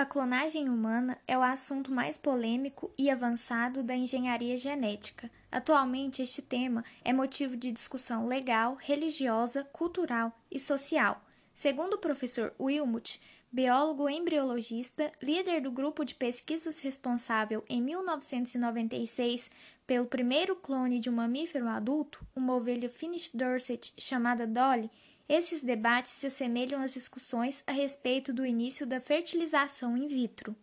A clonagem humana é o assunto mais polêmico e avançado da engenharia genética. Atualmente, este tema é motivo de discussão legal, religiosa, cultural e social. Segundo o professor Wilmut, biólogo embriologista, líder do grupo de pesquisas responsável em 1996 pelo primeiro clone de um mamífero adulto, uma ovelha Finnish Dorset chamada Dolly, esses debates se assemelham às discussões a respeito do início da fertilização in vitro.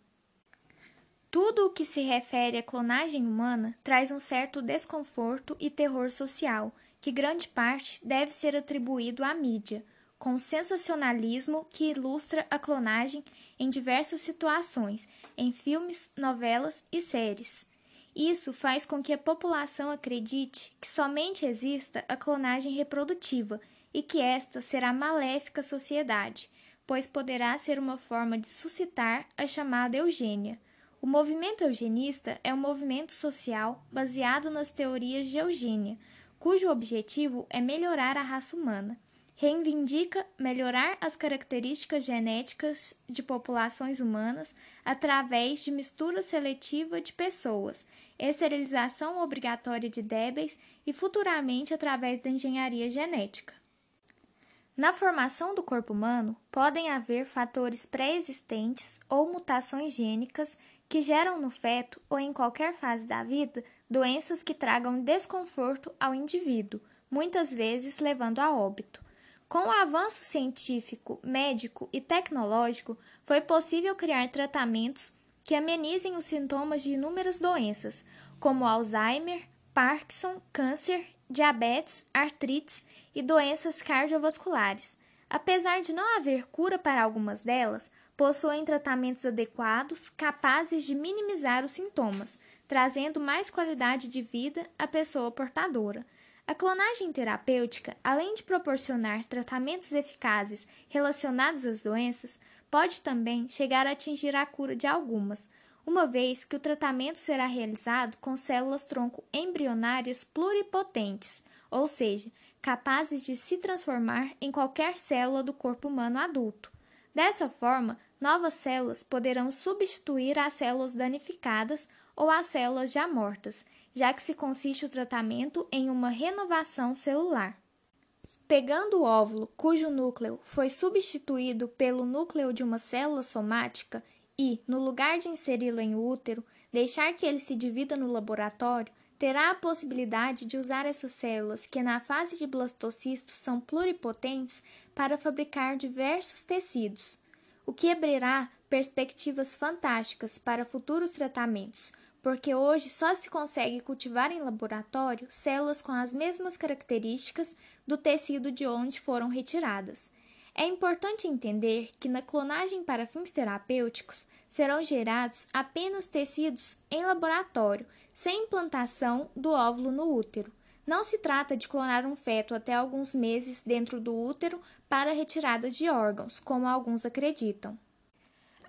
Tudo o que se refere à clonagem humana traz um certo desconforto e terror social, que grande parte deve ser atribuído à mídia, com o sensacionalismo que ilustra a clonagem em diversas situações, em filmes, novelas e séries. Isso faz com que a população acredite que somente exista a clonagem reprodutiva e que esta será maléfica à sociedade, pois poderá ser uma forma de suscitar a chamada eugênia. O movimento eugenista é um movimento social baseado nas teorias de eugênia, cujo objetivo é melhorar a raça humana. Reivindica melhorar as características genéticas de populações humanas através de mistura seletiva de pessoas, esterilização obrigatória de débeis e futuramente através da engenharia genética. Na formação do corpo humano, podem haver fatores pré-existentes ou mutações gênicas que geram no feto ou em qualquer fase da vida doenças que tragam desconforto ao indivíduo, muitas vezes levando a óbito. Com o avanço científico, médico e tecnológico, foi possível criar tratamentos que amenizem os sintomas de inúmeras doenças, como Alzheimer, Parkinson, câncer diabetes, artrites e doenças cardiovasculares. Apesar de não haver cura para algumas delas, possuem tratamentos adequados capazes de minimizar os sintomas, trazendo mais qualidade de vida à pessoa portadora. A clonagem terapêutica, além de proporcionar tratamentos eficazes relacionados às doenças, pode também chegar a atingir a cura de algumas, uma vez que o tratamento será realizado com células-tronco embrionárias pluripotentes, ou seja, capazes de se transformar em qualquer célula do corpo humano adulto. Dessa forma, novas células poderão substituir as células danificadas ou as células já mortas, já que se consiste o tratamento em uma renovação celular. Pegando o óvulo cujo núcleo foi substituído pelo núcleo de uma célula somática e, no lugar de inseri-lo em útero, deixar que ele se divida no laboratório, terá a possibilidade de usar essas células, que na fase de blastocisto são pluripotentes, para fabricar diversos tecidos, o que abrirá perspectivas fantásticas para futuros tratamentos, porque hoje só se consegue cultivar em laboratório células com as mesmas características do tecido de onde foram retiradas. É importante entender que na clonagem para fins terapêuticos serão gerados apenas tecidos em laboratório, sem implantação do óvulo no útero. Não se trata de clonar um feto até alguns meses dentro do útero para retirada de órgãos, como alguns acreditam.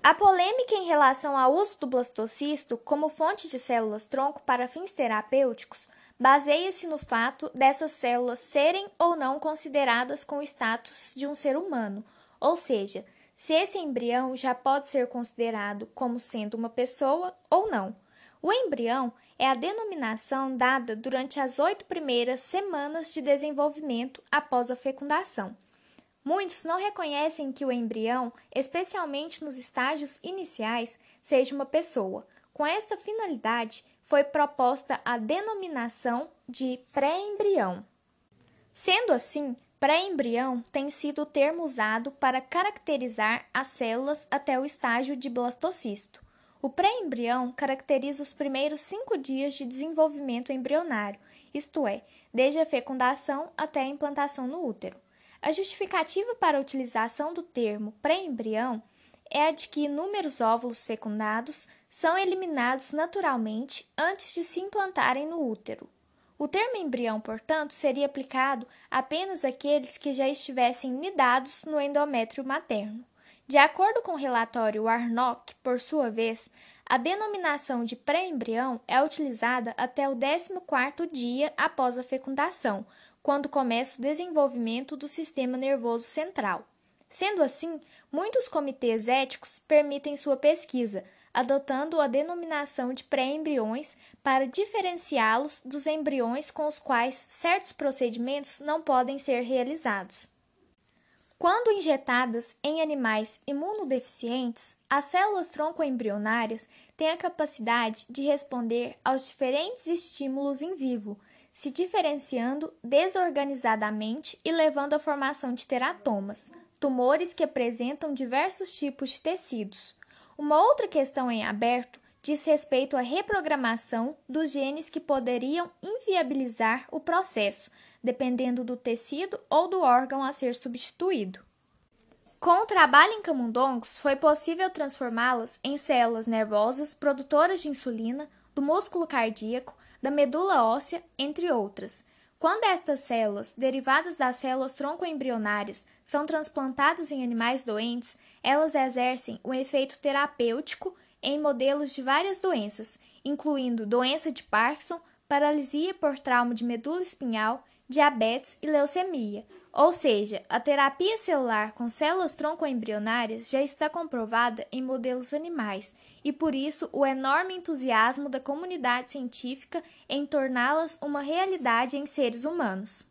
A polêmica em relação ao uso do blastocisto como fonte de células-tronco para fins terapêuticos baseia-se no fato dessas células serem ou não consideradas com o status de um ser humano, ou seja, se esse embrião já pode ser considerado como sendo uma pessoa ou não. O embrião é a denominação dada durante as oito primeiras semanas de desenvolvimento após a fecundação. Muitos não reconhecem que o embrião, especialmente nos estágios iniciais, seja uma pessoa. Com esta finalidade, foi proposta a denominação de pré-embrião. Sendo assim, pré-embrião tem sido o termo usado para caracterizar as células até o estágio de blastocisto. O pré-embrião caracteriza os primeiros cinco dias de desenvolvimento embrionário, isto é, desde a fecundação até a implantação no útero. A justificativa para a utilização do termo pré-embrião é a de que inúmeros óvulos fecundados são eliminados naturalmente antes de se implantarem no útero. O termo embrião, portanto, seria aplicado apenas àqueles que já estivessem nidados no endométrio materno. De acordo com o relatório Warnock, por sua vez, a denominação de pré-embrião é utilizada até o 14º dia após a fecundação, quando começa o desenvolvimento do sistema nervoso central. Sendo assim, Muitos comitês éticos permitem sua pesquisa, adotando a denominação de pré-embriões para diferenciá-los dos embriões com os quais certos procedimentos não podem ser realizados. Quando injetadas em animais imunodeficientes, as células troncoembrionárias têm a capacidade de responder aos diferentes estímulos em vivo, se diferenciando desorganizadamente e levando à formação de teratomas, tumores que apresentam diversos tipos de tecidos. Uma outra questão em aberto diz respeito à reprogramação dos genes que poderiam inviabilizar o processo, dependendo do tecido ou do órgão a ser substituído. Com o trabalho em camundongos, foi possível transformá-las em células nervosas produtoras de insulina, do músculo cardíaco, da medula óssea, entre outras. Quando estas células, derivadas das células troncoembrionárias, são transplantadas em animais doentes, elas exercem um efeito terapêutico em modelos de várias doenças, incluindo doença de Parkinson, paralisia por trauma de medula espinhal, diabetes e leucemia, ou seja, a terapia celular com células troncoembrionárias já está comprovada em modelos animais e por isso o enorme entusiasmo da comunidade científica em torná-las uma realidade em seres humanos.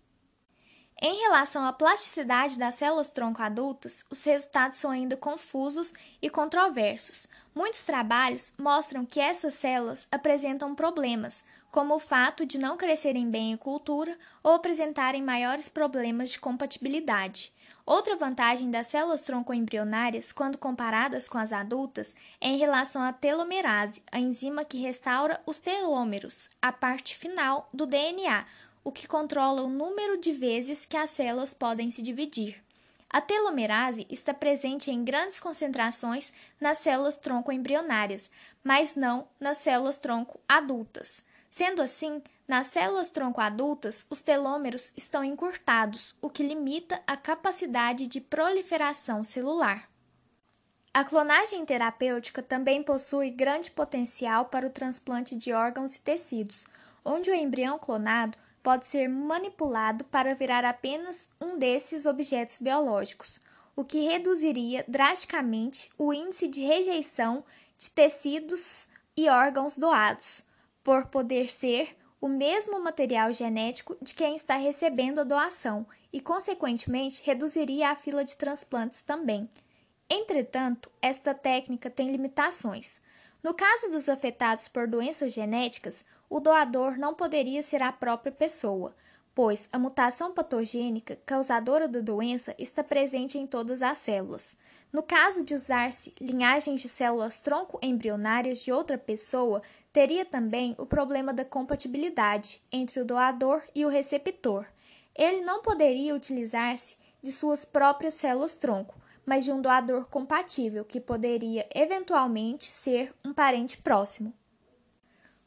Em relação à plasticidade das células tronco adultas, os resultados são ainda confusos e controversos. Muitos trabalhos mostram que essas células apresentam problemas, como o fato de não crescerem bem em cultura ou apresentarem maiores problemas de compatibilidade. Outra vantagem das células troncoembrionárias, quando comparadas com as adultas, é em relação à telomerase, a enzima que restaura os telômeros, a parte final do DNA, o que controla o número de vezes que as células podem se dividir. A telomerase está presente em grandes concentrações nas células tronco embrionárias, mas não nas células tronco adultas. Sendo assim, nas células tronco adultas, os telômeros estão encurtados, o que limita a capacidade de proliferação celular. A clonagem terapêutica também possui grande potencial para o transplante de órgãos e tecidos, onde o embrião clonado pode ser manipulado para virar apenas um desses objetos biológicos, o que reduziria drasticamente o índice de rejeição de tecidos e órgãos doados, por poder ser o mesmo material genético de quem está recebendo a doação e, consequentemente, reduziria a fila de transplantes também. Entretanto, esta técnica tem limitações. No caso dos afetados por doenças genéticas, o doador não poderia ser a própria pessoa, pois a mutação patogênica causadora da doença está presente em todas as células. No caso de usar-se linhagens de células tronco embrionárias de outra pessoa, teria também o problema da compatibilidade entre o doador e o receptor. Ele não poderia utilizar-se de suas próprias células tronco, mas de um doador compatível, que poderia eventualmente ser um parente próximo.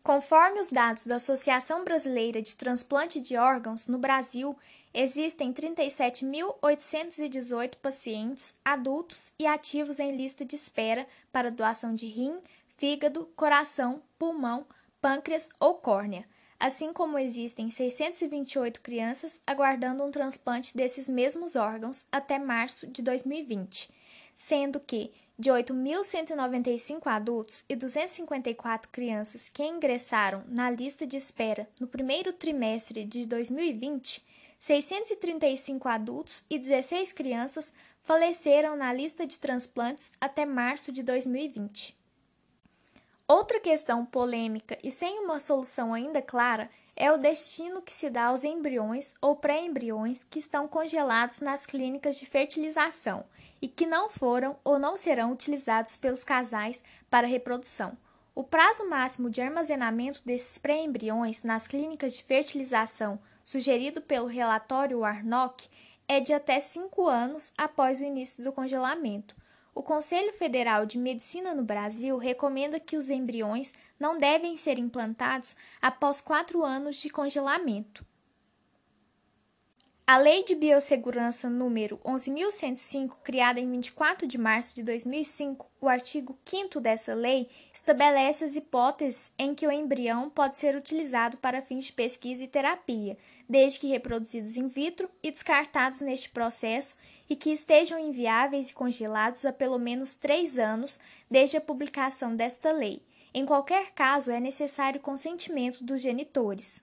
Conforme os dados da Associação Brasileira de Transplante de Órgãos, no Brasil existem 37.818 pacientes adultos e ativos em lista de espera para doação de rim, fígado, coração, pulmão, pâncreas ou córnea, assim como existem 628 crianças aguardando um transplante desses mesmos órgãos até março de 2020, sendo que de 8.195 adultos e 254 crianças que ingressaram na lista de espera no primeiro trimestre de 2020, 635 adultos e 16 crianças faleceram na lista de transplantes até março de 2020. Outra questão polêmica e sem uma solução ainda clara é o destino que se dá aos embriões ou pré-embriões que estão congelados nas clínicas de fertilização e que não foram ou não serão utilizados pelos casais para reprodução. O prazo máximo de armazenamento desses pré-embriões nas clínicas de fertilização, sugerido pelo relatório Warnock, é de até cinco anos após o início do congelamento. O Conselho Federal de Medicina no Brasil recomenda que os embriões não devem ser implantados após quatro anos de congelamento. A Lei de Biossegurança número 11.105, criada em 24 de março de 2005, o artigo 5 dessa lei estabelece as hipóteses em que o embrião pode ser utilizado para fins de pesquisa e terapia, desde que reproduzidos in vitro e descartados neste processo e que estejam inviáveis e congelados há pelo menos três anos desde a publicação desta lei. Em qualquer caso, é necessário consentimento dos genitores.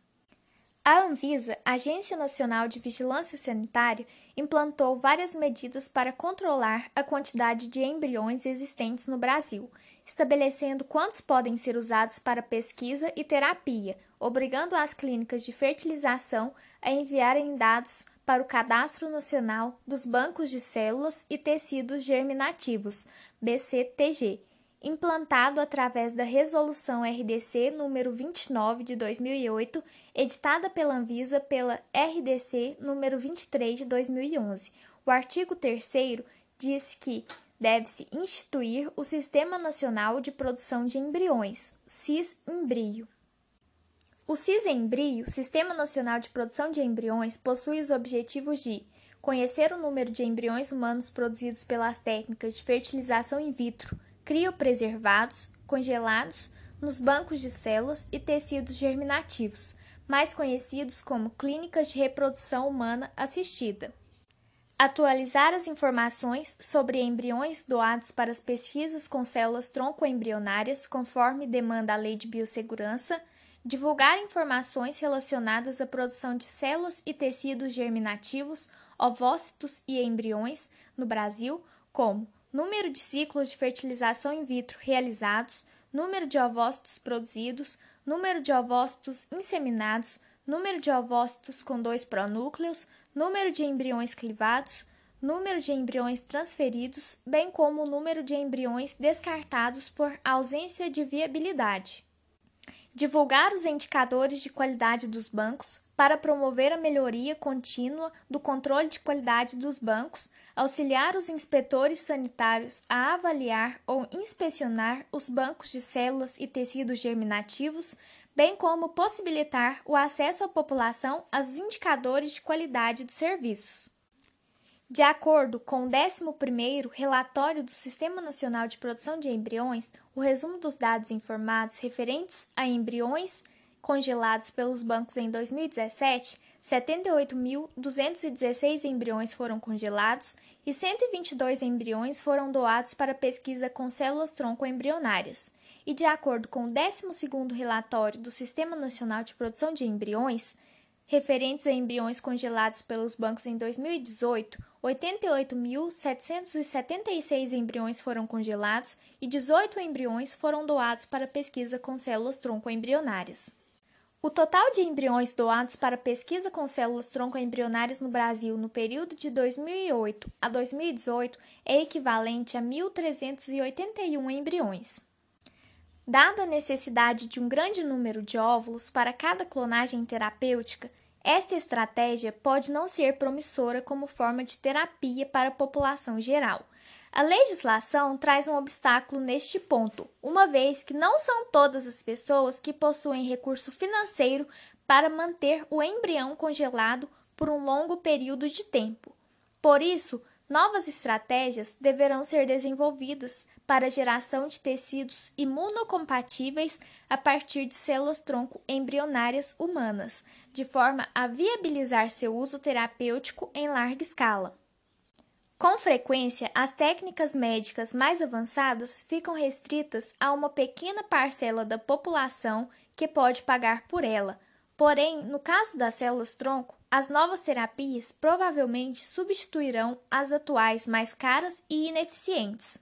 A Anvisa, Agência Nacional de Vigilância Sanitária, implantou várias medidas para controlar a quantidade de embriões existentes no Brasil, estabelecendo quantos podem ser usados para pesquisa e terapia, obrigando as clínicas de fertilização a enviarem dados para o Cadastro Nacional dos Bancos de Células e Tecidos Germinativos, BCTG, implantado através da Resolução RDC número 29 de 2008, editada pela Anvisa pela RDC número 23 de 2011. O artigo 3 diz que deve-se instituir o Sistema Nacional de Produção de Embriões, SIS-Embrio. O SIS-Embrio, Sistema Nacional de Produção de Embriões, possui os objetivos de conhecer o número de embriões humanos produzidos pelas técnicas de fertilização in vitro, criopreservados, congelados, nos bancos de células e tecidos germinativos, mais conhecidos como clínicas de reprodução humana assistida. Atualizar as informações sobre embriões doados para as pesquisas com células tronco-embrionárias, conforme demanda a Lei de Biossegurança. Divulgar informações relacionadas à produção de células e tecidos germinativos, ovócitos e embriões no Brasil, como número de ciclos de fertilização in vitro realizados, número de ovócitos produzidos, número de ovócitos inseminados, número de ovócitos com dois pronúcleos, número de embriões clivados, número de embriões transferidos, bem como o número de embriões descartados por ausência de viabilidade. Divulgar os indicadores de qualidade dos bancos, para promover a melhoria contínua do controle de qualidade dos bancos, auxiliar os inspetores sanitários a avaliar ou inspecionar os bancos de células e tecidos germinativos, bem como possibilitar o acesso à população aos indicadores de qualidade dos serviços. De acordo com o 11º relatório do Sistema Nacional de Produção de Embriões, o resumo dos dados informados referentes a embriões congelados pelos bancos em 2017, 78.216 embriões foram congelados e 122 embriões foram doados para pesquisa com células tronco embrionárias. E de acordo com o 12º relatório do Sistema Nacional de Produção de Embriões, referentes a embriões congelados pelos bancos em 2018, 88.776 embriões foram congelados e 18 embriões foram doados para pesquisa com células tronco embrionárias. O total de embriões doados para pesquisa com células tronco-embrionárias no Brasil no período de 2008 a 2018 é equivalente a 1.381 embriões. Dada a necessidade de um grande número de óvulos para cada clonagem terapêutica, esta estratégia pode não ser promissora como forma de terapia para a população geral. A legislação traz um obstáculo neste ponto, uma vez que não são todas as pessoas que possuem recurso financeiro para manter o embrião congelado por um longo período de tempo. Por isso, Novas estratégias deverão ser desenvolvidas para a geração de tecidos imunocompatíveis a partir de células tronco embrionárias humanas, de forma a viabilizar seu uso terapêutico em larga escala. Com frequência, as técnicas médicas mais avançadas ficam restritas a uma pequena parcela da população que pode pagar por ela. Porém, no caso das células tronco, as novas terapias provavelmente substituirão as atuais mais caras e ineficientes.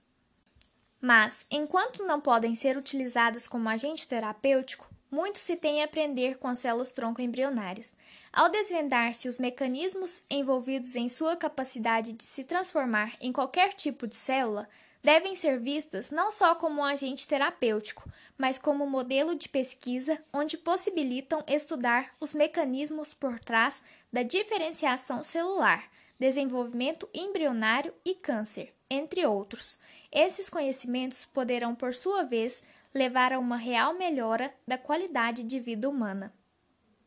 Mas, enquanto não podem ser utilizadas como agente terapêutico, muito se tem a aprender com as células tronco embrionárias. Ao desvendar-se os mecanismos envolvidos em sua capacidade de se transformar em qualquer tipo de célula, devem ser vistas não só como um agente terapêutico, mas como modelo de pesquisa onde possibilitam estudar os mecanismos por trás da diferenciação celular, desenvolvimento embrionário e câncer, entre outros. Esses conhecimentos poderão, por sua vez, levar a uma real melhora da qualidade de vida humana.